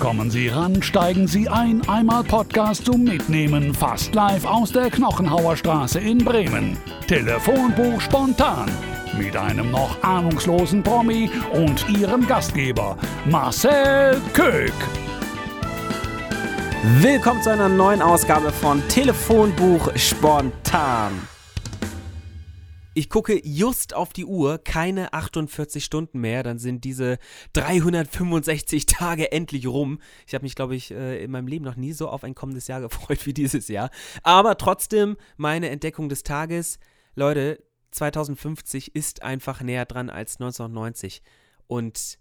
Kommen Sie ran, steigen Sie ein, einmal Podcast zum Mitnehmen, fast live aus der Knochenhauer Straße in Bremen. Telefonbuch spontan. Mit einem noch ahnungslosen Promi und Ihrem Gastgeber, Marcel Köck. Willkommen zu einer neuen Ausgabe von Telefonbuch spontan. Ich gucke just auf die Uhr, keine 48 Stunden mehr, dann sind diese 365 Tage endlich rum. Ich habe mich, glaube ich, äh, in meinem Leben noch nie so auf ein kommendes Jahr gefreut wie dieses Jahr. Aber trotzdem meine Entdeckung des Tages. Leute, 2050 ist einfach näher dran als 1990. Und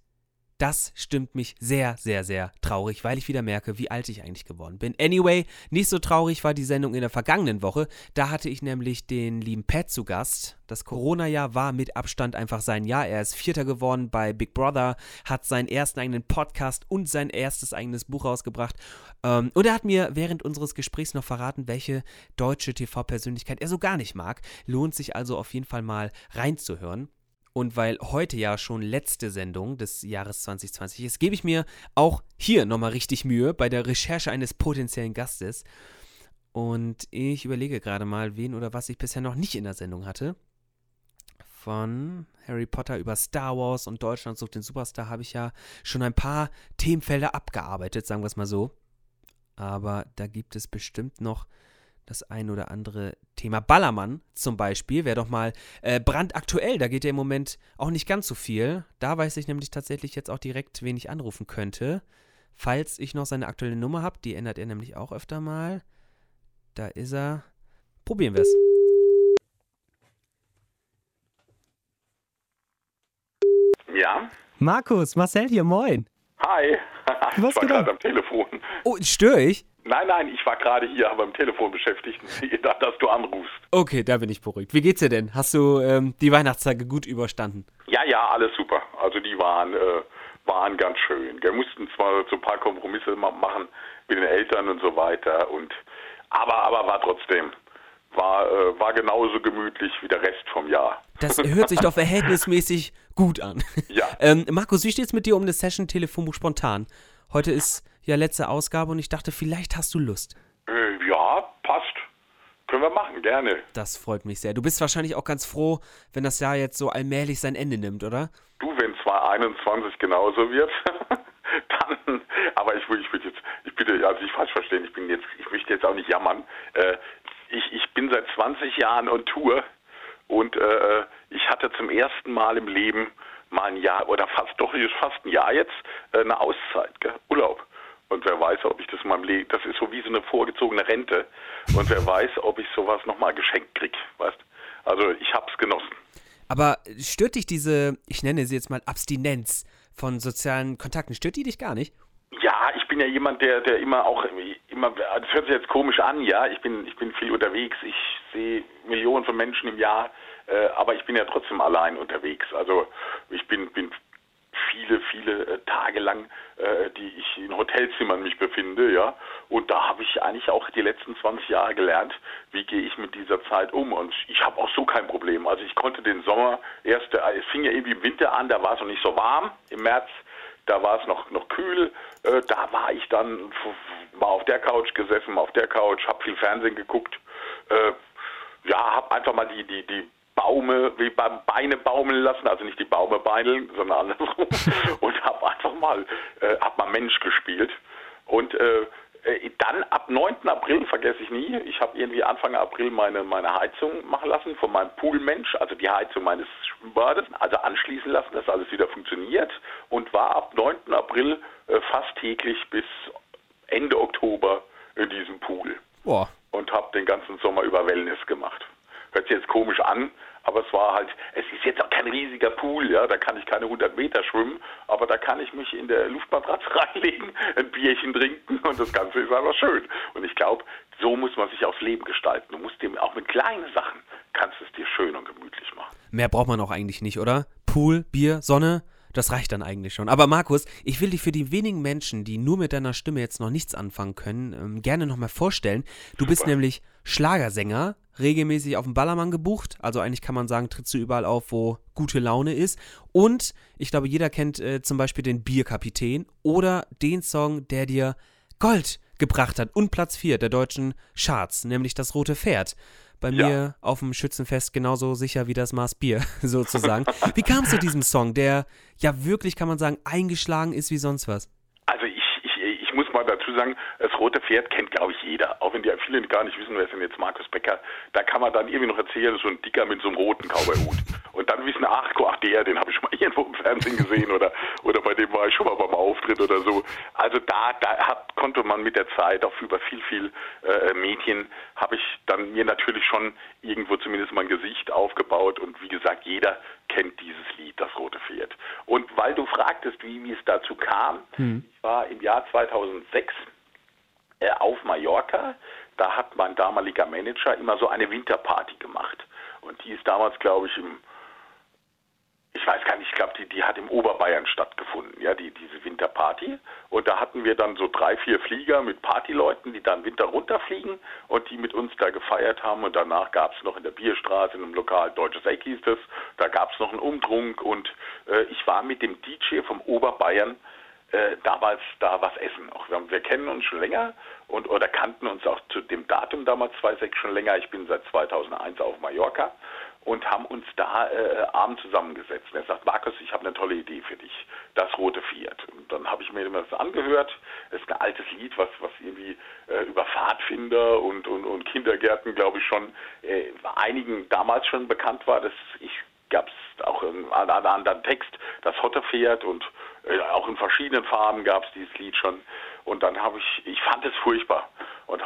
das stimmt mich sehr, sehr, sehr traurig, weil ich wieder merke, wie alt ich eigentlich geworden bin. Anyway, nicht so traurig war die Sendung in der vergangenen Woche. Da hatte ich nämlich den lieben Pat zu Gast. Das Corona-Jahr war mit Abstand einfach sein Jahr. Er ist Vierter geworden bei Big Brother, hat seinen ersten eigenen Podcast und sein erstes eigenes Buch rausgebracht. Ähm, und er hat mir während unseres Gesprächs noch verraten, welche deutsche TV-Persönlichkeit er so gar nicht mag. Lohnt sich also auf jeden Fall mal reinzuhören. Und weil heute ja schon letzte Sendung des Jahres 2020 ist, gebe ich mir auch hier nochmal richtig Mühe bei der Recherche eines potenziellen Gastes. Und ich überlege gerade mal, wen oder was ich bisher noch nicht in der Sendung hatte. Von Harry Potter über Star Wars und Deutschland sucht den Superstar habe ich ja schon ein paar Themenfelder abgearbeitet, sagen wir es mal so. Aber da gibt es bestimmt noch das ein oder andere Thema. Ballermann zum Beispiel wäre doch mal äh, brandaktuell. Da geht ja im Moment auch nicht ganz so viel. Da weiß ich nämlich tatsächlich jetzt auch direkt, wen ich anrufen könnte. Falls ich noch seine aktuelle Nummer habe, die ändert er nämlich auch öfter mal. Da ist er. Probieren wir es. Ja? Markus, Marcel hier, moin. Hi. Du warst ich war genau- gerade am Telefon. Oh, störe ich? Nein, nein, ich war gerade hier, aber am Telefon beschäftigt. Ich dachte, dass du anrufst. Okay, da bin ich beruhigt. Wie geht's dir denn? Hast du ähm, die Weihnachtstage gut überstanden? Ja, ja, alles super. Also die waren, äh, waren ganz schön. Wir mussten zwar so ein paar Kompromisse ma- machen mit den Eltern und so weiter. Und aber, aber war trotzdem. War, äh, war genauso gemütlich wie der Rest vom Jahr. Das hört sich doch verhältnismäßig gut an. Ja. Ähm, Markus, wie steht's mit dir um eine Session Telefonbuch spontan? Heute ist ja letzte Ausgabe und ich dachte, vielleicht hast du Lust. Äh, ja, passt. Können wir machen, gerne. Das freut mich sehr. Du bist wahrscheinlich auch ganz froh, wenn das Jahr jetzt so allmählich sein Ende nimmt, oder? Du, wenn 2021 genauso wird, dann, aber ich will, ich will jetzt, ich bitte, also ich falsch verstehen, ich bin jetzt, ich möchte jetzt auch nicht jammern. Äh, ich, ich bin seit 20 Jahren on Tour und äh, ich hatte zum ersten Mal im Leben mal ein Jahr oder fast doch fast ein Jahr jetzt äh, eine Auszeit, gell? Urlaub. Und wer weiß, ob ich das in meinem Leben, das ist so wie so eine vorgezogene Rente. Und wer weiß, ob ich sowas nochmal geschenkt krieg, weißt? Also ich hab's genossen. Aber stört dich diese, ich nenne sie jetzt mal Abstinenz von sozialen Kontakten, stört die dich gar nicht? Ja, ich bin ja jemand, der, der immer auch immer, das hört sich jetzt komisch an, ja. Ich bin, ich bin viel unterwegs. Ich sehe Millionen von Menschen im Jahr, äh, aber ich bin ja trotzdem allein unterwegs. Also ich bin, bin viele, viele äh, Tage lang, äh, die ich in Hotelzimmern mich befinde, ja. Und da habe ich eigentlich auch die letzten 20 Jahre gelernt, wie gehe ich mit dieser Zeit um. Und ich habe auch so kein Problem. Also ich konnte den Sommer erst, äh, es fing ja irgendwie im Winter an, da war es noch nicht so warm im März da war es noch, noch kühl, äh, da war ich dann, mal auf der Couch gesessen, auf der Couch, habe viel Fernsehen geguckt, äh, ja, habe einfach mal die, die, die Baume, wie beim Beine baumeln lassen, also nicht die Baume beineln, sondern andersrum, und habe einfach mal, äh, hab mal Mensch gespielt und äh, äh, dann ab 9. April, vergesse ich nie, ich habe irgendwie Anfang April meine, meine Heizung machen lassen von meinem Poolmensch, also die Heizung meines Schwimmbades, also anschließen lassen, dass alles wieder funktioniert und war ab 9. April äh, fast täglich bis Ende Oktober in diesem Pool Boah. und habe den ganzen Sommer über Wellness gemacht. Hört sich jetzt komisch an, aber es war halt, es ist jetzt auch kein riesiger Pool, ja, da kann ich keine 100 Meter schwimmen, aber da kann ich mich in der Luftmatratze reinlegen, ein Bierchen trinken und das Ganze ist einfach schön. Und ich glaube, so muss man sich aufs Leben gestalten. Du musst dir auch mit kleinen Sachen, kannst es dir schön und gemütlich machen. Mehr braucht man auch eigentlich nicht, oder? Pool, Bier, Sonne, das reicht dann eigentlich schon. Aber Markus, ich will dich für die wenigen Menschen, die nur mit deiner Stimme jetzt noch nichts anfangen können, ähm, gerne nochmal vorstellen. Du Super. bist nämlich Schlagersänger, regelmäßig auf dem Ballermann gebucht. Also eigentlich kann man sagen, trittst du überall auf, wo gute Laune ist. Und ich glaube, jeder kennt äh, zum Beispiel den Bierkapitän oder den Song, der dir Gold gebracht hat und Platz 4 der deutschen Charts, nämlich das Rote Pferd. Bei ja. mir auf dem Schützenfest genauso sicher wie das Maß Bier, sozusagen. wie kam es zu diesem Song, der ja wirklich, kann man sagen, eingeschlagen ist wie sonst was? Also ich muss mal dazu sagen, das rote Pferd kennt, glaube ich, jeder. Auch wenn die viele gar nicht wissen, wer ist denn jetzt Markus Becker. Da kann man dann irgendwie noch erzählen, so ein Dicker mit so einem roten Cowboyhut. Und dann wissen, ach, ach der, den habe ich schon mal irgendwo im Fernsehen gesehen oder, oder bei dem war ich schon mal beim Auftritt oder so. Also da, da hat, konnte man mit der Zeit auch über viel, viel äh, Medien, habe ich dann mir natürlich schon irgendwo zumindest mein Gesicht aufgebaut und wie gesagt, jeder kennt dieses Lied, das rote Pferd. Und weil du fragtest, wie, wie es dazu kam, hm. ich war im Jahr 2006 äh, auf Mallorca, da hat mein damaliger Manager immer so eine Winterparty gemacht. Und die ist damals, glaube ich, im ich weiß gar nicht, ich glaube, die, die hat im Oberbayern stattgefunden, ja, die, diese Winterparty. Und da hatten wir dann so drei, vier Flieger mit Partyleuten, die dann Winter runterfliegen und die mit uns da gefeiert haben. Und danach gab es noch in der Bierstraße, in einem Lokal, Deutsches Eck hieß das, da gab es noch einen Umtrunk und äh, ich war mit dem DJ vom Oberbayern äh, damals da was essen. Auch wir, wir, kennen uns schon länger und oder kannten uns auch zu dem Datum damals 2006 schon länger. Ich bin seit 2001 auf Mallorca und haben uns da äh, abends zusammengesetzt. Und er sagt, Markus, ich habe eine tolle Idee für dich, das rote Fiat. Und dann habe ich mir das angehört. Das ist ein altes Lied, was, was irgendwie äh, über Pfadfinder und, und, und Kindergärten, glaube ich, schon äh, einigen damals schon bekannt war. Das ich gab es auch einen, einen anderen Text, das Hotte Pferd und äh, auch in verschiedenen Farben gab es dieses Lied schon. Und dann habe ich, ich fand es furchtbar und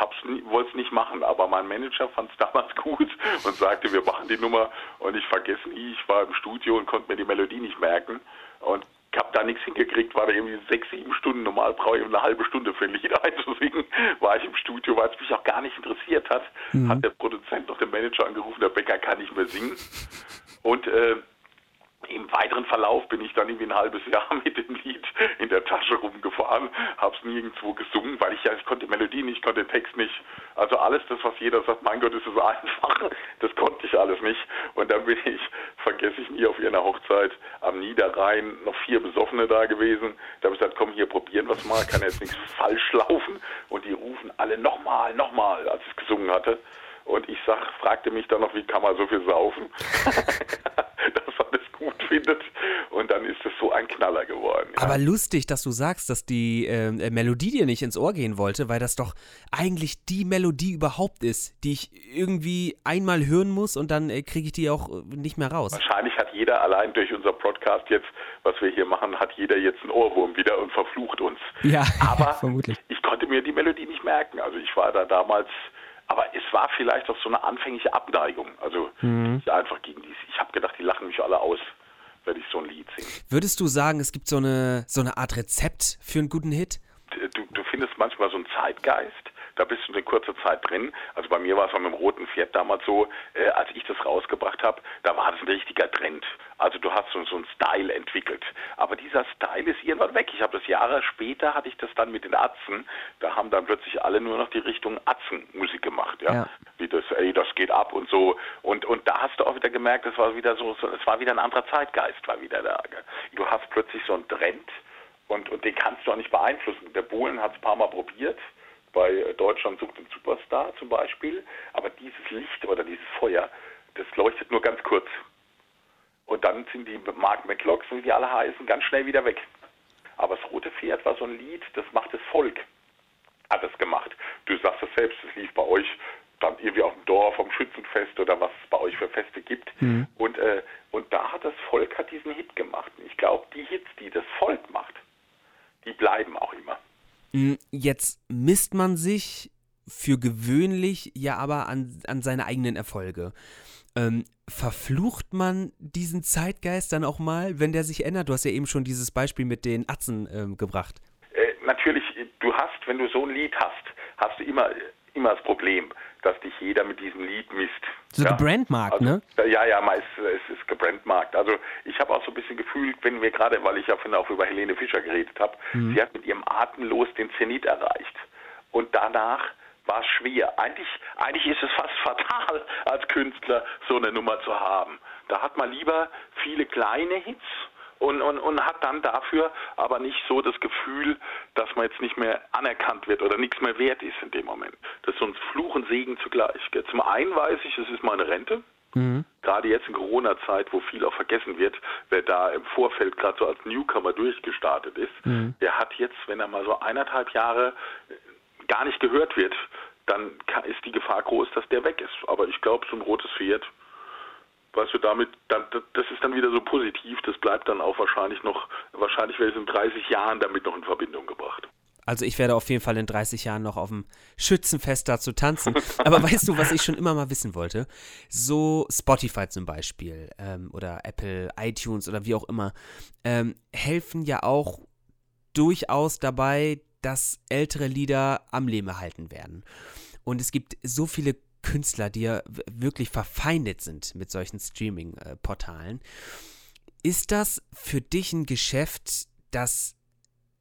wollte es nicht machen. Aber mein Manager fand es damals gut und sagte, wir machen die Nummer. Und ich vergesse nie, ich war im Studio und konnte mir die Melodie nicht merken. Und ich habe da nichts hingekriegt, war da irgendwie sechs, sieben Stunden. Normal brauche ich eine halbe Stunde für ein Lied einzusingen. War ich im Studio, weil es mich auch gar nicht interessiert hat. Mhm. Hat der Produzent noch den Manager angerufen, der Bäcker kann nicht mehr singen. Und äh, im weiteren Verlauf bin ich dann irgendwie ein halbes Jahr mit dem Lied in der Tasche rumgefahren, hab's nirgendwo gesungen, weil ich ja, ich konnte die Melodie nicht, konnte Text nicht. Also alles das, was jeder sagt, mein Gott, ist es einfach, das konnte ich alles nicht. Und dann bin ich, vergesse ich nie, auf ihrer Hochzeit am Niederrhein noch vier Besoffene da gewesen. Da habe ich gesagt, komm hier, probieren es mal, kann jetzt nichts falsch laufen. Und die rufen alle nochmal, nochmal, als ich gesungen hatte. Und ich sag, fragte mich dann noch, wie kann man so viel saufen? dass man es gut findet. Und dann ist es so ein Knaller geworden. Ja. Aber lustig, dass du sagst, dass die äh, Melodie dir nicht ins Ohr gehen wollte, weil das doch eigentlich die Melodie überhaupt ist, die ich irgendwie einmal hören muss und dann äh, kriege ich die auch äh, nicht mehr raus. Wahrscheinlich hat jeder allein durch unser Podcast jetzt, was wir hier machen, hat jeder jetzt einen Ohrwurm wieder und verflucht uns. Ja, aber vermutlich. ich konnte mir die Melodie nicht merken. Also ich war da damals aber es war vielleicht auch so eine anfängliche Abneigung. Also mhm. einfach gegen die. Ich habe gedacht, die lachen mich alle aus, wenn ich so ein Lied singe. Würdest du sagen, es gibt so eine, so eine Art Rezept für einen guten Hit? Du, du findest manchmal so einen Zeitgeist da bist du in kurzer Zeit drin. Also bei mir war es mit dem roten Pferd damals so, äh, als ich das rausgebracht habe, da war das ein richtiger Trend. Also du hast so, so einen Style entwickelt. Aber dieser Style ist irgendwann weg. Ich habe das Jahre später, hatte ich das dann mit den Atzen, da haben dann plötzlich alle nur noch die Richtung Atzenmusik gemacht, ja. ja. Wie das, ey, das geht ab und so. Und, und da hast du auch wieder gemerkt, es war wieder so, es war wieder ein anderer Zeitgeist, war wieder da. Du hast plötzlich so einen Trend und, und den kannst du auch nicht beeinflussen. Der Bohlen hat es ein paar Mal probiert bei Deutschland sucht den Superstar zum Beispiel, aber dieses Licht oder dieses Feuer, das leuchtet nur ganz kurz. Und dann sind die Mark McLocks, wie die alle heißen, ganz schnell wieder weg. Aber das Rote Pferd war so ein Lied, das macht das Volk. Hat es gemacht. Du sagst es selbst, es lief bei euch dann irgendwie auf dem Dorf, am Schützenfest oder was es bei euch für Feste gibt. Mhm. Und, äh, und da hat das Volk hat diesen Hit gemacht. Und ich glaube, die Hits, die das Volk macht, die bleiben auch immer. Hm, jetzt misst man sich für gewöhnlich ja aber an, an seine eigenen Erfolge. Ähm, verflucht man diesen Zeitgeist dann auch mal, wenn der sich ändert? Du hast ja eben schon dieses Beispiel mit den Atzen ähm, gebracht. Äh, natürlich, du hast, wenn du so ein Lied hast, hast du immer, immer das Problem, dass dich jeder mit diesem Lied misst. So ja? gebrandmarkt, also, ne? Ja, ja, meist, es ist gebrandmarkt. Also ich habe auch so ein bisschen gefühlt, wenn wir gerade, weil ich ja vorhin auch über Helene Fischer geredet habe, mhm. sie hat mit ihrem Atemlos den Zenit erreicht. Und danach war es schwer. Eigentlich, eigentlich ist es fast fatal, als Künstler so eine Nummer zu haben. Da hat man lieber viele kleine Hits und, und, und hat dann dafür aber nicht so das Gefühl, dass man jetzt nicht mehr anerkannt wird oder nichts mehr wert ist in dem Moment. Das ist so ein Fluch und Segen zugleich. Zum einen weiß ich, es ist meine Rente. Mhm. Gerade jetzt in Corona-Zeit, wo viel auch vergessen wird, wer da im Vorfeld gerade so als Newcomer durchgestartet ist, mhm. der hat jetzt, wenn er mal so eineinhalb Jahre gar nicht gehört wird, dann ist die Gefahr groß, dass der weg ist. Aber ich glaube, so ein rotes Pferd, weißt du, damit, dann, das ist dann wieder so positiv, das bleibt dann auch wahrscheinlich noch, wahrscheinlich werde ich in 30 Jahren damit noch in Verbindung gebracht. Also ich werde auf jeden Fall in 30 Jahren noch auf dem Schützenfest dazu tanzen. Aber weißt du, was ich schon immer mal wissen wollte? So Spotify zum Beispiel ähm, oder Apple, iTunes oder wie auch immer, ähm, helfen ja auch durchaus dabei, dass ältere Lieder am Leben erhalten werden. Und es gibt so viele Künstler, die ja wirklich verfeindet sind mit solchen Streaming-Portalen. Ist das für dich ein Geschäft, das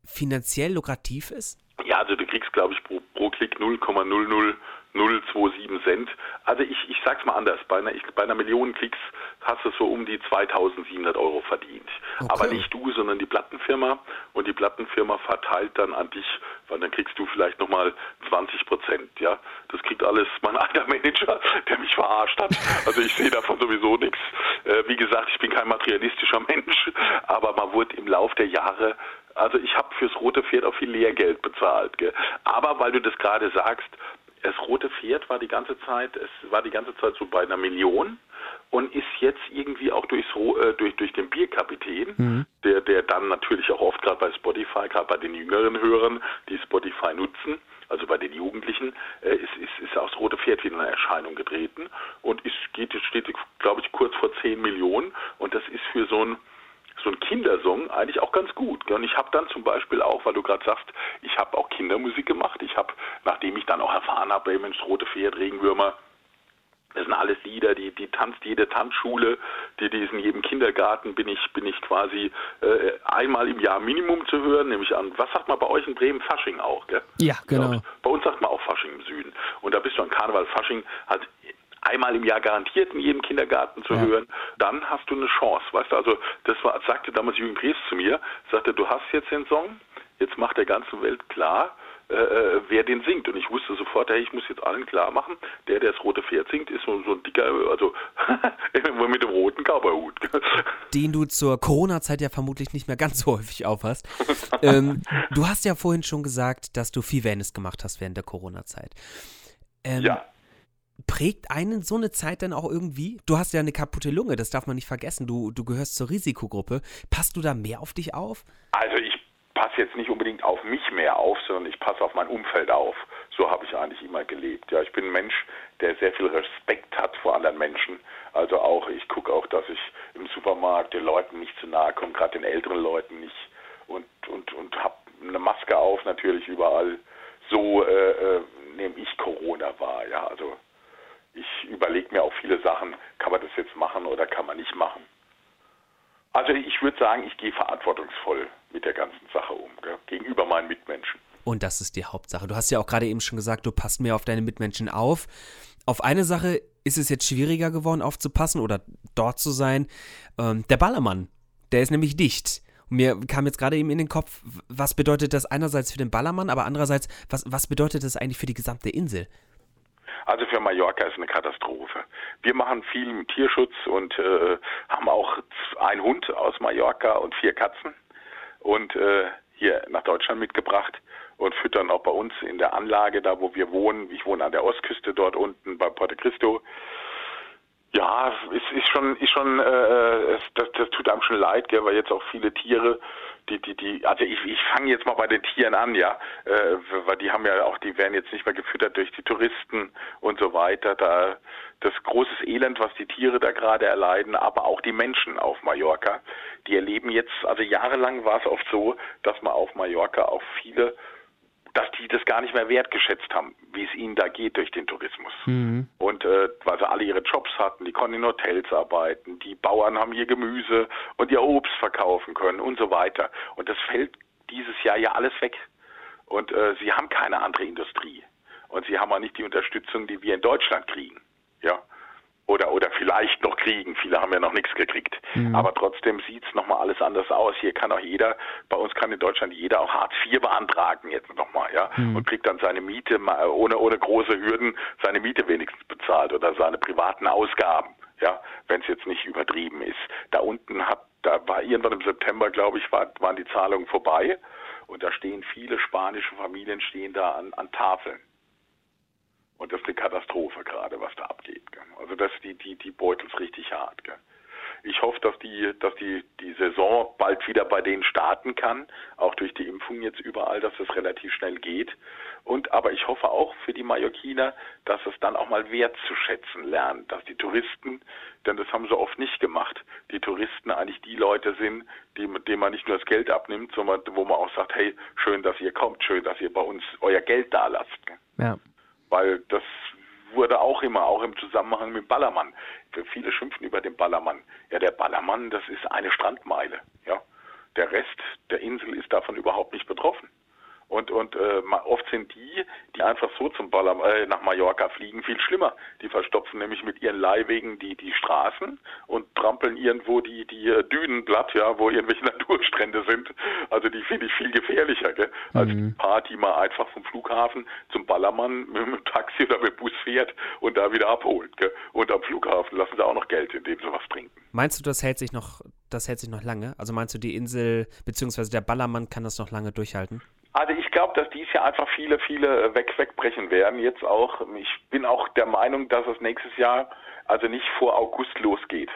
finanziell lukrativ ist? Ja, also du kriegst, glaube ich, pro, pro Klick 0,00 0,27 Cent. Also ich, ich sag's mal anders, bei einer, ich, bei einer Million Klicks hast du so um die 2700 Euro verdient. Okay. Aber nicht du, sondern die Plattenfirma und die Plattenfirma verteilt dann an dich, weil dann kriegst du vielleicht nochmal 20 Prozent, ja. Das kriegt alles mein alter Manager, der mich verarscht hat. Also ich sehe davon sowieso nichts. Äh, wie gesagt, ich bin kein materialistischer Mensch, aber man wurde im Lauf der Jahre also ich habe fürs rote Pferd auch viel Lehrgeld bezahlt. Gell? Aber weil du das gerade sagst, das rote Pferd war die ganze Zeit, es war die ganze Zeit so bei einer Million und ist jetzt irgendwie auch durchs, äh, durch, durch den Bierkapitän, mhm. der, der dann natürlich auch oft gerade bei Spotify, gerade bei den jüngeren Hörern, die Spotify nutzen, also bei den Jugendlichen, äh, ist, ist, ist auch das rote Pferd wieder in Erscheinung getreten und ist, geht, steht, glaube ich, kurz vor 10 Millionen und das ist für so ein so ein Kindersong eigentlich auch ganz gut. Und ich habe dann zum Beispiel auch, weil du gerade sagst, ich habe auch Kindermusik gemacht. Ich habe, nachdem ich dann auch erfahren habe, Mensch, Rote Pferd, Regenwürmer, das sind alles Lieder, die, die tanzt jede Tanzschule, die, die ist in jedem Kindergarten, bin ich, bin ich quasi äh, einmal im Jahr Minimum zu hören, nämlich an, was sagt man bei euch in Bremen? Fasching auch, gell? Ja, genau. Bei uns sagt man auch Fasching im Süden. Und da bist du an Karneval, Fasching, halt einmal im Jahr garantiert in jedem Kindergarten zu ja. hören, dann hast du eine Chance. Weißt du, also das war, sagte damals Jürgen Drees zu mir, sagte, du hast jetzt den Song, jetzt macht der ganzen Welt klar, äh, äh, wer den singt. Und ich wusste sofort, hey, ich muss jetzt allen klar machen, der, der das rote Pferd singt, ist so, so ein dicker, also mit dem roten Cowboyhut. Den du zur Corona-Zeit ja vermutlich nicht mehr ganz so häufig aufhast. ähm, du hast ja vorhin schon gesagt, dass du viel Wellness gemacht hast während der Corona-Zeit. Ähm, ja prägt einen so eine Zeit dann auch irgendwie? Du hast ja eine kaputte Lunge, das darf man nicht vergessen. Du, du gehörst zur Risikogruppe. Passt du da mehr auf dich auf? Also ich passe jetzt nicht unbedingt auf mich mehr auf, sondern ich passe auf mein Umfeld auf. So habe ich eigentlich immer gelebt. Ja, ich bin ein Mensch, der sehr viel Respekt hat vor anderen Menschen. Also auch, ich gucke auch, dass ich im Supermarkt den Leuten nicht zu nahe komme, gerade den älteren Leuten nicht. Und, und, und habe eine Maske auf, natürlich überall. So äh, äh, nehme ich Corona wahr. Ja, also ich überlege mir auch viele Sachen, kann man das jetzt machen oder kann man nicht machen. Also ich würde sagen, ich gehe verantwortungsvoll mit der ganzen Sache um, gell, gegenüber meinen Mitmenschen. Und das ist die Hauptsache. Du hast ja auch gerade eben schon gesagt, du passt mehr auf deine Mitmenschen auf. Auf eine Sache ist es jetzt schwieriger geworden, aufzupassen oder dort zu sein. Ähm, der Ballermann, der ist nämlich dicht. Und mir kam jetzt gerade eben in den Kopf, was bedeutet das einerseits für den Ballermann, aber andererseits, was, was bedeutet das eigentlich für die gesamte Insel? Also für Mallorca ist eine Katastrophe. Wir machen viel Tierschutz und äh, haben auch einen Hund aus Mallorca und vier Katzen und äh, hier nach Deutschland mitgebracht und füttern auch bei uns in der Anlage, da wo wir wohnen. Ich wohne an der Ostküste dort unten bei Porto Cristo. Ja, es ist schon, ist schon, äh, äh, das, das tut einem schon leid, gell, weil jetzt auch viele Tiere, die, die, die, also ich, ich fange jetzt mal bei den Tieren an, ja, äh, weil die haben ja auch, die werden jetzt nicht mehr gefüttert durch die Touristen und so weiter. Da das großes Elend, was die Tiere da gerade erleiden, aber auch die Menschen auf Mallorca, die erleben jetzt, also jahrelang war es oft so, dass man auf Mallorca auch viele dass die das gar nicht mehr wertgeschätzt haben, wie es ihnen da geht durch den Tourismus. Mhm. Und äh, weil sie alle ihre Jobs hatten, die konnten in Hotels arbeiten, die Bauern haben ihr Gemüse und ihr Obst verkaufen können und so weiter. Und das fällt dieses Jahr ja alles weg. Und äh, sie haben keine andere Industrie. Und sie haben auch nicht die Unterstützung, die wir in Deutschland kriegen. Ja oder, oder vielleicht noch kriegen. Viele haben ja noch nichts gekriegt. Mhm. Aber trotzdem sieht es nochmal alles anders aus. Hier kann auch jeder, bei uns kann in Deutschland jeder auch Hartz IV beantragen jetzt nochmal, ja, mhm. und kriegt dann seine Miete ohne, ohne große Hürden seine Miete wenigstens bezahlt oder seine privaten Ausgaben, ja, wenn es jetzt nicht übertrieben ist. Da unten hat, da war irgendwann im September, glaube ich, war, waren die Zahlungen vorbei und da stehen viele spanische Familien stehen da an, an Tafeln. Das ist eine Katastrophe gerade, was da abgeht. Gell? Also das die die die beutelt richtig hart. Gell? Ich hoffe, dass die dass die die Saison bald wieder bei denen starten kann, auch durch die Impfung jetzt überall, dass es relativ schnell geht. Und aber ich hoffe auch für die Mallorquiner, dass es dann auch mal wertzuschätzen lernen, dass die Touristen, denn das haben sie oft nicht gemacht, die Touristen eigentlich die Leute sind, die, denen man nicht nur das Geld abnimmt, sondern wo man auch sagt, hey, schön, dass ihr kommt, schön, dass ihr bei uns euer Geld da lasst. Ja weil das wurde auch immer, auch im Zusammenhang mit Ballermann. Viele schimpfen über den Ballermann. Ja, der Ballermann, das ist eine Strandmeile. Ja, der Rest der Insel ist davon überhaupt nicht betroffen. Und, und äh, oft sind die, die einfach so zum Baller, äh, nach Mallorca fliegen, viel schlimmer. Die verstopfen nämlich mit ihren Leihwegen die, die Straßen und trampeln irgendwo die, die äh, Dünen platt, ja, wo irgendwelche Naturstrände sind. Also die finde ich viel gefährlicher, gell? als mhm. die Party mal einfach vom Flughafen zum Ballermann mit dem Taxi oder mit dem Bus fährt und da wieder abholt. Gell? Und am Flughafen lassen sie auch noch Geld, indem sie was trinken. Meinst du, das hält sich noch, das hält sich noch lange? Also meinst du, die Insel bzw. der Ballermann kann das noch lange durchhalten? Also ich glaube, dass dies Jahr einfach viele, viele äh, weg, wegbrechen werden. Jetzt auch. Ich bin auch der Meinung, dass es nächstes Jahr also nicht vor August losgeht.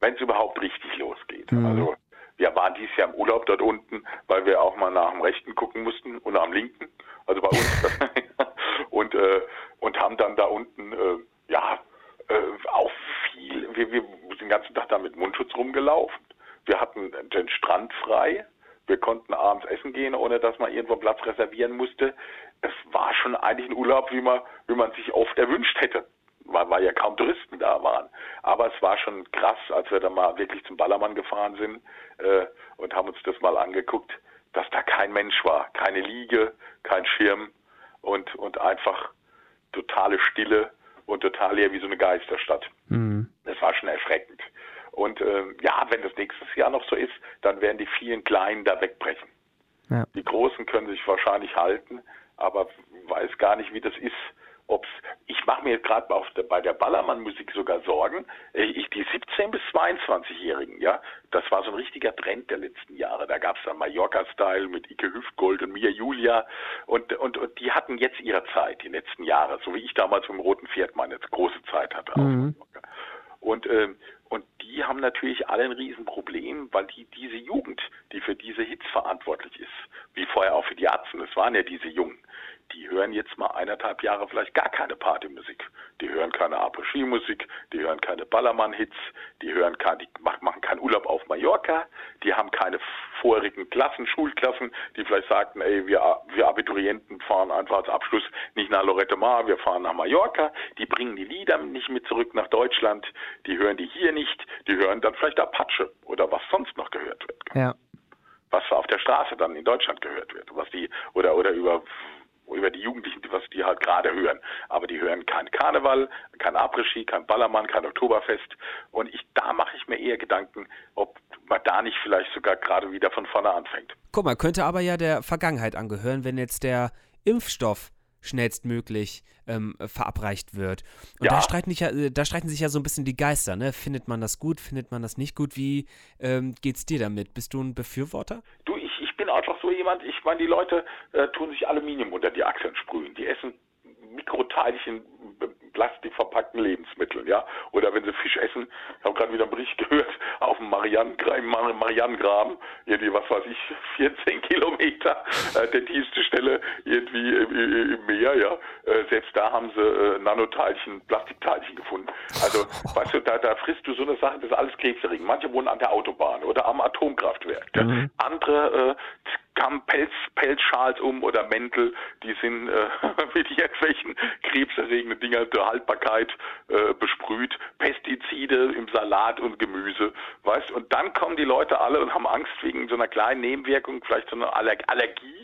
Wenn es überhaupt richtig losgeht. Mhm. Also wir waren dieses Jahr im Urlaub dort unten, weil wir auch mal nach dem Rechten gucken mussten und nach dem Linken. Also bei uns. und, äh, und haben dann da unten, äh, ja, äh, auch viel, wir, wir sind den ganzen Tag da mit Mundschutz rumgelaufen. Wir hatten den Strand frei wir konnten abends essen gehen, ohne dass man irgendwo Platz reservieren musste. Es war schon eigentlich ein Urlaub, wie man, wie man sich oft erwünscht hätte, weil, weil ja kaum Touristen da waren. Aber es war schon krass, als wir dann mal wirklich zum Ballermann gefahren sind äh, und haben uns das mal angeguckt, dass da kein Mensch war, keine Liege, kein Schirm und, und einfach totale Stille und total leer wie so eine Geisterstadt. Mhm. Das war schon erschreckend. Und äh, ja, wenn das nächstes Jahr noch so ist, dann werden die vielen Kleinen da wegbrechen. Ja. Die Großen können sich wahrscheinlich halten, aber weiß gar nicht, wie das ist. Ob's, ich mache mir jetzt gerade bei der Ballermann-Musik sogar Sorgen. Äh, ich, die 17- bis 22-Jährigen, ja, das war so ein richtiger Trend der letzten Jahre. Da gab es dann Mallorca-Style mit Ike Hüftgold und Mia Julia und, und, und die hatten jetzt ihre Zeit, die letzten Jahre, so wie ich damals vom Roten Pferd meine große Zeit hatte. Mhm. Und, äh, und die haben natürlich alle ein Riesenproblem, weil die, diese Jugend, die für diese Hits verantwortlich ist, wie vorher auch für die Atzen, es waren ja diese Jungen, die hören jetzt mal eineinhalb Jahre vielleicht gar keine Partymusik. Die hören keine Après-Ski-Musik, die hören keine Ballermann-Hits, die hören kein, die machen keinen Urlaub auf Mallorca, die haben keine vorigen Klassen, Schulklassen, die vielleicht sagten, ey, wir, wir Abiturienten fahren einfach als Abschluss nicht nach Lorette Mar, wir fahren nach Mallorca, die bringen die Lieder nicht mit zurück nach Deutschland, die hören die hier nicht, die hören dann vielleicht Apache oder was sonst noch gehört wird. Ja. Was auf der Straße dann in Deutschland gehört wird, was die, oder, oder über über die Jugendlichen, was die halt gerade hören. Aber die hören kein Karneval, kein Après-Ski, kein Ballermann, kein Oktoberfest. Und ich, da mache ich mir eher Gedanken, ob man da nicht vielleicht sogar gerade wieder von vorne anfängt. Guck mal, könnte aber ja der Vergangenheit angehören, wenn jetzt der Impfstoff schnellstmöglich ähm, verabreicht wird. Und ja. da, streiten sich ja, äh, da streiten sich ja so ein bisschen die Geister, ne? Findet man das gut, findet man das nicht gut? Wie ähm, geht's dir damit? Bist du ein Befürworter? Du, so jemand, ich meine, die Leute äh, tun sich Aluminium unter die Achseln sprühen. Die essen Mikroteilchen plastikverpackten Lebensmitteln, ja. Oder wenn sie Fisch essen, ich habe gerade wieder einen Bericht gehört, auf dem Marianengraben, Marianengraben irgendwie, was weiß ich, 14 Kilometer, äh, der tiefste Stelle irgendwie im, im Meer, ja. Äh, selbst da haben sie äh, Nanoteilchen, Plastikteilchen gefunden. Also, weißt du, da, da frisst du so eine Sache, das ist alles krebserregend. Manche wohnen an der Autobahn oder am Atomkraftwerk. Mhm. Andere äh, haben Pelz, Pelzschals um oder Mäntel, die sind äh, mit irgendwelchen krebserregenden Dinger der Haltbarkeit äh, besprüht, Pestizide im Salat und Gemüse, weißt? Und dann kommen die Leute alle und haben Angst wegen so einer kleinen Nebenwirkung, vielleicht so einer Allergie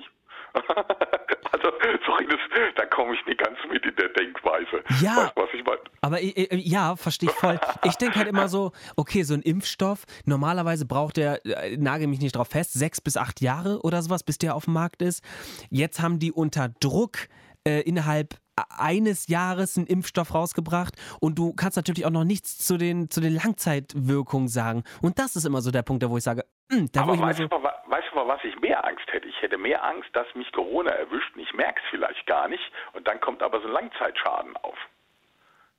also, sorry, das, da komme ich nicht ganz mit in der Denkweise. Ja, weißt, was ich mein? aber ja, verstehe ich voll. Ich denke halt immer so, okay, so ein Impfstoff, normalerweise braucht der, äh, nagel mich nicht drauf fest, sechs bis acht Jahre oder sowas, bis der auf dem Markt ist. Jetzt haben die unter Druck äh, innerhalb eines Jahres einen Impfstoff rausgebracht und du kannst natürlich auch noch nichts zu den, zu den Langzeitwirkungen sagen. Und das ist immer so der Punkt, da wo ich sage, mh, hm, da Aber ich weißt, so du mal, weißt du mal, was ich mehr Angst hätte? Ich hätte mehr Angst, dass mich Corona erwischt und ich merke es vielleicht gar nicht und dann kommt aber so ein Langzeitschaden auf.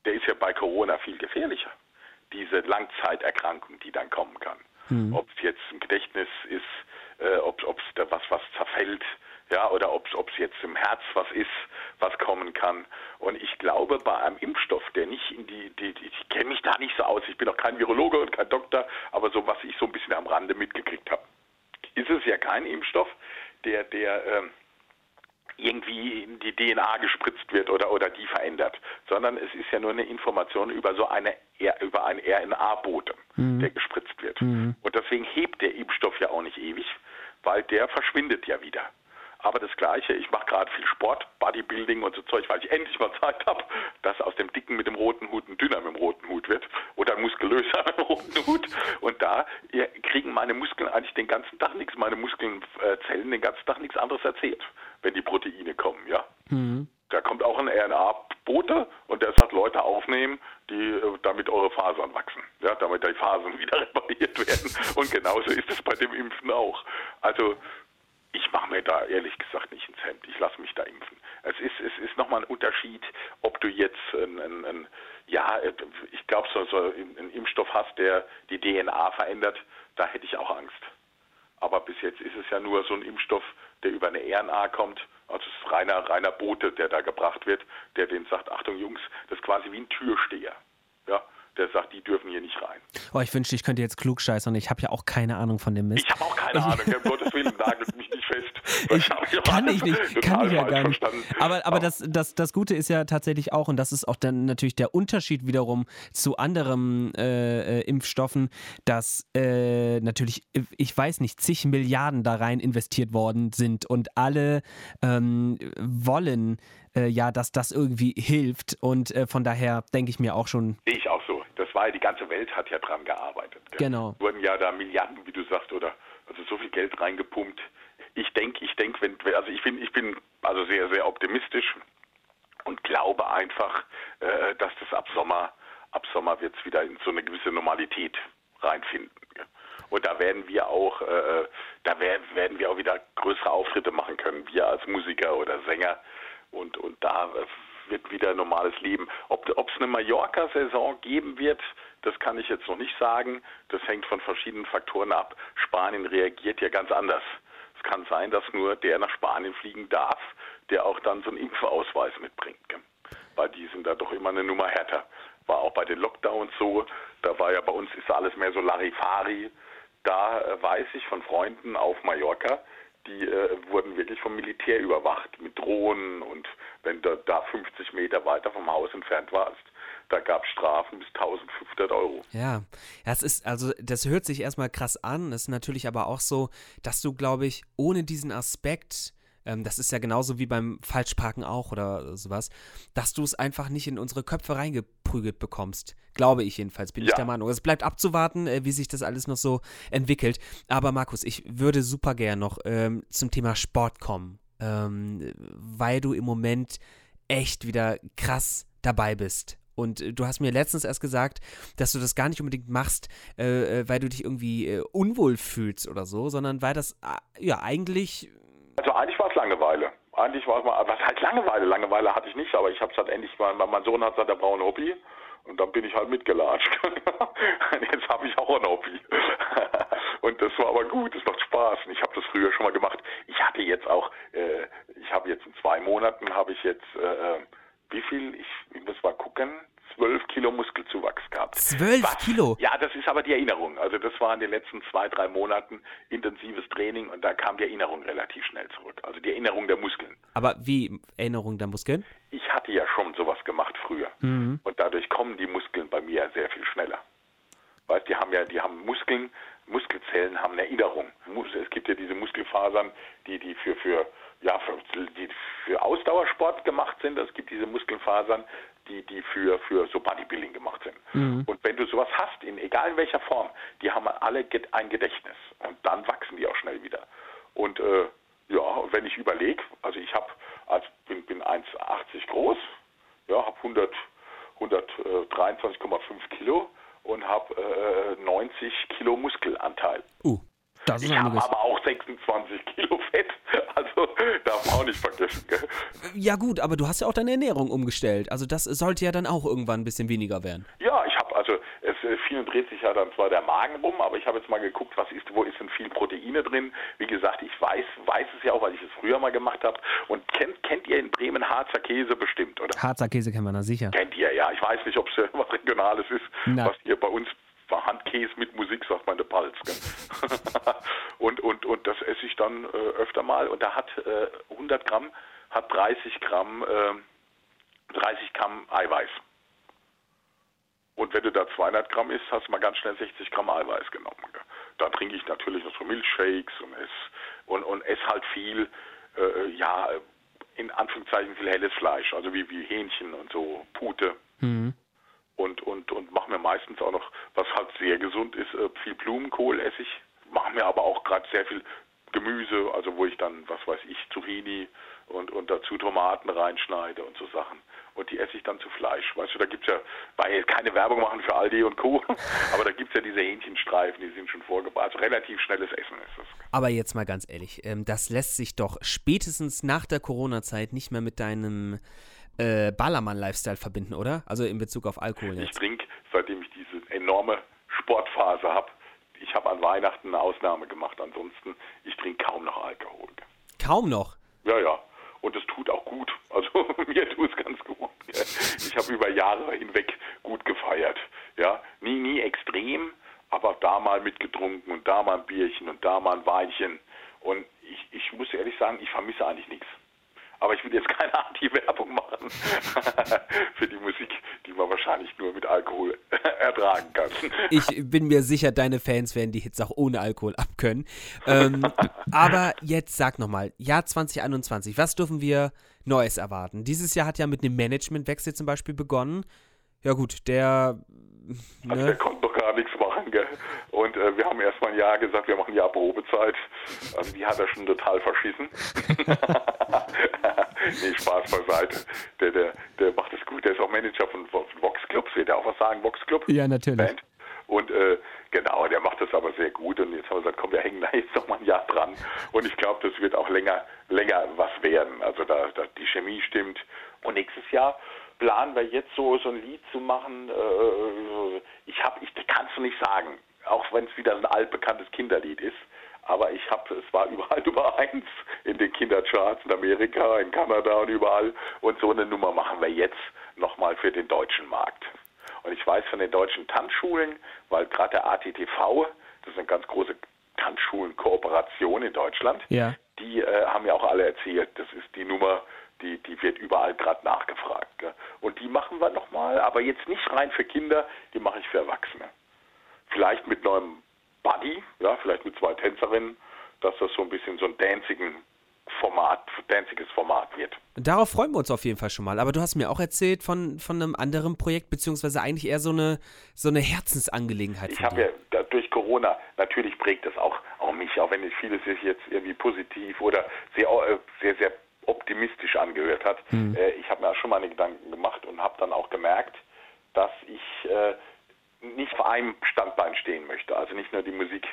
Der ist ja bei Corona viel gefährlicher. Diese Langzeiterkrankung, die dann kommen kann. Hm. Ob es jetzt im Gedächtnis ist, äh, ob es da was, was zerfällt, ja, oder ob es jetzt im Herz was ist, was kommen kann. Und ich glaube, bei einem Impfstoff, der nicht in die, die, die ich kenne mich da nicht so aus, ich bin auch kein Virologe und kein Doktor, aber so was ich so ein bisschen am Rande mitgekriegt habe, ist es ja kein Impfstoff, der, der ähm, irgendwie in die DNA gespritzt wird oder, oder die verändert, sondern es ist ja nur eine Information über so eine über einen RNA-Bote, mhm. der gespritzt wird. Mhm. Und deswegen hebt der Impfstoff ja auch nicht ewig, weil der verschwindet ja wieder. Aber das Gleiche, ich mache gerade viel Sport, Bodybuilding und so Zeug, weil ich endlich mal Zeit habe, dass aus dem Dicken mit dem roten Hut ein Dünner mit dem roten Hut wird oder ein muskulöser mit dem roten Hut. Und da kriegen meine Muskeln eigentlich den ganzen Tag nichts, meine Muskelzellen den ganzen Tag nichts anderes erzählt, wenn die Proteine kommen, ja. Mhm. Da kommt auch ein RNA-Bote und der sagt, Leute aufnehmen, die äh, damit eure Fasern wachsen, ja, damit die Fasern wieder repariert werden. Und genauso ist es bei dem Impfen auch. Also ich mache mir da ehrlich gesagt nicht ins Hemd. Ich lasse mich da impfen. Es ist, es ist nochmal ein Unterschied, ob du jetzt ein, ein, ein ja, ich glaube, so, so einen Impfstoff hast, der die DNA verändert, da hätte ich auch Angst. Aber bis jetzt ist es ja nur so ein Impfstoff, der über eine RNA kommt. Also es ist reiner, reiner Bote, der da gebracht wird, der denen sagt, Achtung Jungs, das ist quasi wie ein Türsteher. Ja, der sagt, die dürfen hier nicht rein. Oh, ich wünschte, ich könnte jetzt klug scheißen. Ich habe ja auch keine Ahnung von dem Mist. Ich habe auch keine Ahnung. Um Gottes Willen, nagelt mich nicht fest. Ich, kann ich nicht. Kann ich ja gar nicht. Aber, aber das, das, das Gute ist ja tatsächlich auch, und das ist auch dann natürlich der Unterschied wiederum zu anderen äh, äh, Impfstoffen, dass äh, natürlich, ich weiß nicht, zig Milliarden da rein investiert worden sind und alle ähm, wollen äh, ja, dass das irgendwie hilft. Und äh, von daher denke ich mir auch schon. Sehe ich auch so. Das war ja, die ganze Welt hat ja dran gearbeitet. Gell? Genau. Wurden ja da Milliarden, wie du sagst, oder also so viel Geld reingepumpt. Ich denke, ich denke, wenn, also ich bin, ich bin also sehr, sehr optimistisch und glaube einfach, äh, dass das ab Sommer, ab Sommer wird es wieder in so eine gewisse Normalität reinfinden. Gell? Und da werden wir auch, äh, da werden wir auch wieder größere Auftritte machen können, wir als Musiker oder Sänger. Und, und da wird wieder normales Leben. Ob es eine Mallorca-Saison geben wird, das kann ich jetzt noch nicht sagen. Das hängt von verschiedenen Faktoren ab. Spanien reagiert ja ganz anders. Es kann sein, dass nur der nach Spanien fliegen darf, der auch dann so einen Impfausweis mitbringt. Weil die sind da doch immer eine Nummer härter. War auch bei den Lockdowns so. Da war ja bei uns ist alles mehr so Larifari. Da äh, weiß ich von Freunden auf Mallorca, die äh, wurden wirklich vom Militär überwacht mit Drohnen und wenn du da 50 Meter weiter vom Haus entfernt warst, da gab es Strafen bis 1500 Euro. Ja, das ist, also das hört sich erstmal krass an, ist natürlich aber auch so, dass du, glaube ich, ohne diesen Aspekt ähm, das ist ja genauso wie beim Falschparken auch oder sowas, dass du es einfach nicht in unsere Köpfe reingeprügelt bekommst. Glaube ich jedenfalls, bin ja. ich der Meinung. Es bleibt abzuwarten, äh, wie sich das alles noch so entwickelt. Aber Markus, ich würde super gern noch ähm, zum Thema Sport kommen, ähm, weil du im Moment echt wieder krass dabei bist. Und äh, du hast mir letztens erst gesagt, dass du das gar nicht unbedingt machst, äh, äh weil du dich irgendwie äh, unwohl fühlst oder so, sondern weil das ja eigentlich also eigentlich war es Langeweile. Eigentlich war es mal, was halt Langeweile? Langeweile hatte ich nicht, aber ich habe es halt endlich mal, mein Sohn hat gesagt, er braucht ein Hobby. Und dann bin ich halt mitgelatscht. Jetzt habe ich auch ein Hobby. und das war aber gut, es macht Spaß. Und ich habe das früher schon mal gemacht. Ich hatte jetzt auch, äh, ich habe jetzt in zwei Monaten, habe ich jetzt, äh wie viel, ich, muss mal gucken, zwölf Kilo Muskelzuwachs gehabt. Zwölf Was? Kilo? Ja, das ist aber die Erinnerung. Also das war in den letzten zwei, drei Monaten intensives Training und da kam die Erinnerung relativ schnell zurück. Also die Erinnerung der Muskeln. Aber wie Erinnerung der Muskeln? Ich hatte ja schon sowas gemacht früher Mhm. und dadurch kommen die Muskeln bei mir sehr viel schneller. Weißt, die haben ja, die haben Muskeln, Muskelzellen haben eine Erinnerung. Es gibt ja diese Muskelfasern, die, die für, für, ja, für, die für Ausdauersport gemacht sind. Es gibt diese Muskelfasern, die, die für, für so Bodybuilding gemacht sind. Und wenn du sowas hast, in egal in welcher Form, die haben alle ein Gedächtnis. Und dann wachsen die auch schnell wieder. Und äh, ja, wenn ich überlege, also ich habe, also bin, bin 1,80 groß, ja, habe 100, 123,5 Kilo und habe äh, 90 Kilo Muskelanteil. Uh, das ist Ich habe aber auch 26 Kilo Fett, also darf man auch nicht vergessen. Gell? Ja gut, aber du hast ja auch deine Ernährung umgestellt. Also das sollte ja dann auch irgendwann ein bisschen weniger werden. Ja, ich habe also, es äh, vielen dreht sich ja dann zwar der Magen rum, aber ich habe jetzt mal geguckt, was ist, wo ist denn viel Proteine drin. Wie gesagt, ich weiß, weiß es ja auch, weil ich es früher mal gemacht habe. Und kennt, kennt ihr in Bremen Harzer Käse bestimmt, oder? Harzer Käse kennen wir da sicher. Kennt ihr, ja. Ich weiß nicht, ob es äh, was Regionales ist, Na. was hier bei uns war Handkäse mit Musik, sagt der Palz. Und, und, und das esse ich dann äh, öfter mal. Und da hat äh, 100 Gramm, hat 30 Gramm, äh, 30 Gramm Eiweiß. Und wenn du da 200 Gramm isst, hast du mal ganz schnell 60 Gramm Eiweiß genommen. Dann trinke ich natürlich noch so Milchshakes und esse und, und ess halt viel, äh, ja, in Anführungszeichen viel helles Fleisch, also wie, wie Hähnchen und so, Pute. Und, und, und mache mir meistens auch noch, was halt sehr gesund ist, äh, viel Blumenkohl esse ich. Mache mir aber auch gerade sehr viel Gemüse, also wo ich dann, was weiß ich, Zucchini und, und dazu Tomaten reinschneide und so Sachen. Und die esse ich dann zu Fleisch. Weißt du, da gibt's ja, weil keine Werbung machen für Aldi und Co., aber da gibt's ja diese Hähnchenstreifen, die sind schon vorgebracht. Also relativ schnelles Essen ist das. Aber jetzt mal ganz ehrlich, ähm, das lässt sich doch spätestens nach der Corona-Zeit nicht mehr mit deinem äh, Ballermann-Lifestyle verbinden, oder? Also in Bezug auf Alkohol Ich jetzt. trinke, seitdem ich diese enorme Sportphase habe, ich habe an Weihnachten eine Ausnahme gemacht. Ansonsten, ich trinke kaum noch Alkohol. Kaum noch. Ja, ja. Und es tut auch gut. Also mir tut es ganz gut. Ich habe über Jahre hinweg gut gefeiert. Ja, nie, nie extrem, aber da mal mitgetrunken und da mal ein Bierchen und da mal ein Weinchen. Und ich, ich muss ehrlich sagen, ich vermisse eigentlich nichts. Aber ich will jetzt keine Anti-Werbung machen für die Musik, die man wahrscheinlich nur mit Alkohol ertragen kann. Ich bin mir sicher, deine Fans werden die Hits auch ohne Alkohol abkönnen. Ähm, aber jetzt sag nochmal, Jahr 2021, was dürfen wir Neues erwarten? Dieses Jahr hat ja mit einem Managementwechsel zum Beispiel begonnen. Ja gut, der... Also der Ne? Gar nichts machen, gell? Und äh, wir haben erst mal ein Jahr gesagt, wir machen ein Jahr Probezeit. Also die hat er schon total verschissen. nee, Spaß beiseite. Der, der, der macht es gut. Der ist auch Manager von, von Vox Clubs. Wird er auch was sagen, Vox Club? Ja, natürlich. Band. Und äh, genau, der macht das aber sehr gut. Und jetzt haben wir gesagt, komm, wir hängen da jetzt noch mal ein Jahr dran. Und ich glaube, das wird auch länger, länger was werden. Also da, da die Chemie stimmt. Und nächstes Jahr planen wir jetzt so, so ein Lied zu machen. Äh, ich habe, ich kannst du nicht sagen, auch wenn es wieder ein altbekanntes Kinderlied ist. Aber ich habe, es war überall Nummer eins in den Kindercharts in Amerika, in Kanada und überall. Und so eine Nummer machen wir jetzt nochmal für den deutschen Markt. Und ich weiß von den deutschen Tanzschulen, weil gerade der ATTV, das ist eine ganz große Tanzschulenkooperation in Deutschland, Ja. die äh, haben ja auch alle erzählt, das ist die Nummer, die, die wird überall gerade nachgefragt. Gell? Und die machen wir nochmal, aber jetzt nicht rein für Kinder, die mache ich für Erwachsene. Vielleicht mit neuem Buddy, ja, vielleicht mit zwei Tänzerinnen, dass das so ein bisschen so ein danzigen Format, danziges Format wird. Darauf freuen wir uns auf jeden Fall schon mal. Aber du hast mir auch erzählt von, von einem anderen Projekt, beziehungsweise eigentlich eher so eine, so eine Herzensangelegenheit Ich habe ja durch Corona, natürlich prägt das auch, auch mich, auch wenn es vieles sich jetzt irgendwie positiv oder sehr, äh, sehr, sehr optimistisch angehört hat. Äh, ich habe mir auch schon meine Gedanken gemacht und habe dann auch gemerkt, dass ich äh, nicht auf einem Standbein stehen möchte. Also nicht nur die Musik,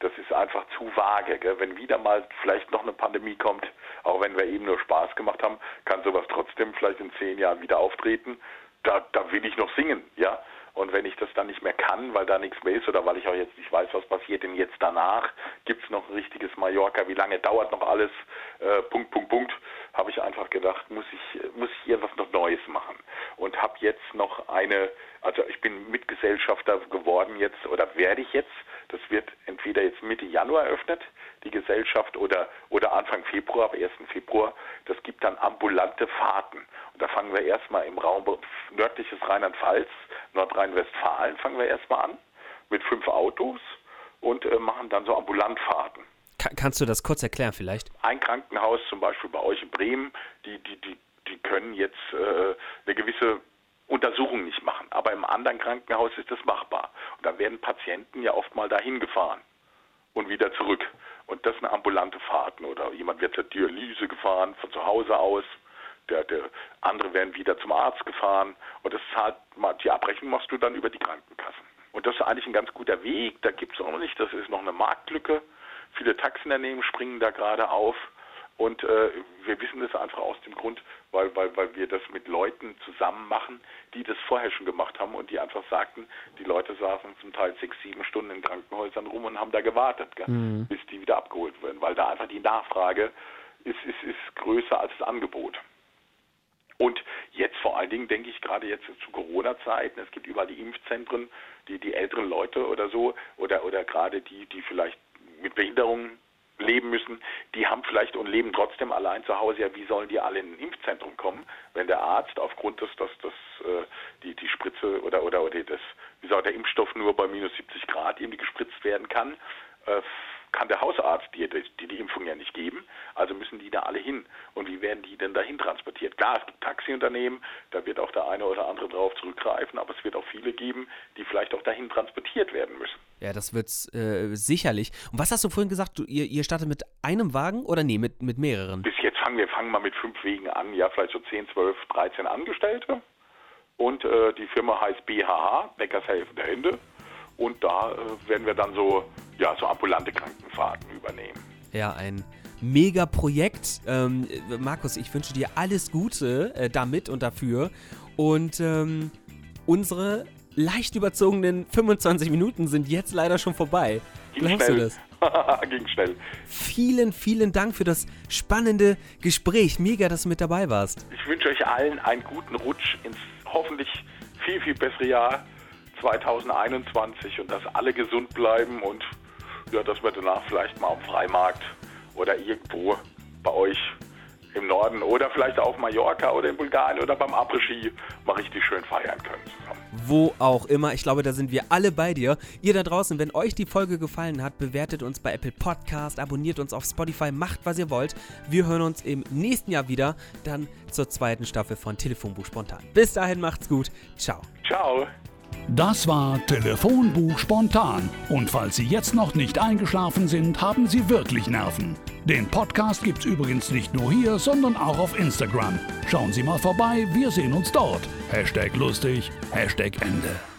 das ist einfach zu vage. Gell? Wenn wieder mal vielleicht noch eine Pandemie kommt, auch wenn wir eben nur Spaß gemacht haben, kann sowas trotzdem vielleicht in zehn Jahren wieder auftreten. Da, da will ich noch singen, ja. Und wenn ich das dann nicht mehr kann, weil da nichts mehr ist oder weil ich auch jetzt nicht weiß, was passiert denn jetzt danach, gibt es noch ein richtiges Mallorca, wie lange dauert noch alles, äh, Punkt, Punkt, Punkt, habe ich einfach gedacht, muss ich, muss ich hier was noch Neues machen. Und habe jetzt noch eine, also ich bin Mitgesellschafter geworden jetzt oder werde ich jetzt, das wird entweder jetzt Mitte Januar eröffnet, die Gesellschaft, oder, oder Anfang Februar, ab 1. Februar. Das gibt dann ambulante Fahrten. Und da fangen wir erstmal im Raum nördliches Rheinland-Pfalz, Nordrhein-Westfalen fangen wir erstmal an mit fünf Autos und äh, machen dann so Ambulantfahrten. Kann, kannst du das kurz erklären vielleicht? Ein Krankenhaus zum Beispiel bei euch in Bremen, die, die, die, die können jetzt äh, eine gewisse Untersuchung nicht machen. Aber im anderen Krankenhaus ist das machbar. Und dann werden Patienten ja oft mal dahin gefahren und wieder zurück. Und das sind ambulante Fahrten. Oder jemand wird zur Dialyse gefahren, von zu Hause aus. Der, der andere werden wieder zum Arzt gefahren. Und das zahlt, die Abrechnung machst du dann über die Krankenkassen. Und das ist eigentlich ein ganz guter Weg. Da gibt es auch nicht, das ist noch eine Marktlücke. Viele Taxinunternehmen springen da gerade auf. Und äh, wir wissen das einfach aus dem Grund, weil, weil, weil wir das mit Leuten zusammen machen, die das vorher schon gemacht haben und die einfach sagten, die Leute saßen zum Teil sechs, sieben Stunden in Krankenhäusern rum und haben da gewartet, mhm. bis die wieder abgeholt werden, weil da einfach die Nachfrage ist, ist, ist größer als das Angebot. Und jetzt vor allen Dingen denke ich gerade jetzt zu Corona-Zeiten, es gibt überall die Impfzentren, die, die älteren Leute oder so, oder, oder gerade die, die vielleicht mit Behinderungen leben müssen, die haben vielleicht und leben trotzdem allein zu Hause. Ja, wie sollen die alle in ein Impfzentrum kommen, wenn der Arzt aufgrund des, dass das, äh, die, die Spritze oder, oder, oder das, wie soll der Impfstoff nur bei minus 70 Grad irgendwie gespritzt werden kann, äh, kann der Hausarzt dir die, die, Impfung ja nicht geben. Also müssen die da alle hin. Und wie werden die denn dahin transportiert? Klar, es gibt Taxiunternehmen, da wird auch der eine oder andere drauf zurückgreifen, aber es wird auch viele geben, die vielleicht auch dahin transportiert werden müssen. Ja, das wird's äh, sicherlich. Und was hast du vorhin gesagt? Du, ihr, ihr startet mit einem Wagen oder nee, mit, mit mehreren? Bis jetzt fangen wir fangen mal mit fünf Wegen an, ja, vielleicht so 10, 12, 13 Angestellte. Und äh, die Firma heißt BHH, Neckars Helfende Hände. Und da äh, werden wir dann so, ja, so ambulante Krankenfahrten übernehmen. Ja, ein Mega-Projekt. Ähm, Markus, ich wünsche dir alles Gute äh, damit und dafür. Und ähm, unsere leicht überzogenen 25 Minuten sind jetzt leider schon vorbei. Ging Glaubst schnell. du das? Ging schnell. Vielen, vielen Dank für das spannende Gespräch. Mega, dass du mit dabei warst. Ich wünsche euch allen einen guten Rutsch ins hoffentlich viel, viel bessere Jahr 2021 und dass alle gesund bleiben und ja, dass wir danach vielleicht mal am Freimarkt oder irgendwo bei euch im Norden oder vielleicht auf Mallorca oder in Bulgarien oder beim Après-Ski mal richtig schön feiern können zusammen. Wo auch immer. Ich glaube, da sind wir alle bei dir. Ihr da draußen, wenn euch die Folge gefallen hat, bewertet uns bei Apple Podcast, abonniert uns auf Spotify, macht was ihr wollt. Wir hören uns im nächsten Jahr wieder, dann zur zweiten Staffel von Telefonbuch Spontan. Bis dahin macht's gut. Ciao. Ciao. Das war Telefonbuch spontan. Und falls Sie jetzt noch nicht eingeschlafen sind, haben Sie wirklich Nerven. Den Podcast gibt's übrigens nicht nur hier, sondern auch auf Instagram. Schauen Sie mal vorbei, wir sehen uns dort. Hashtag lustig, Hashtag Ende.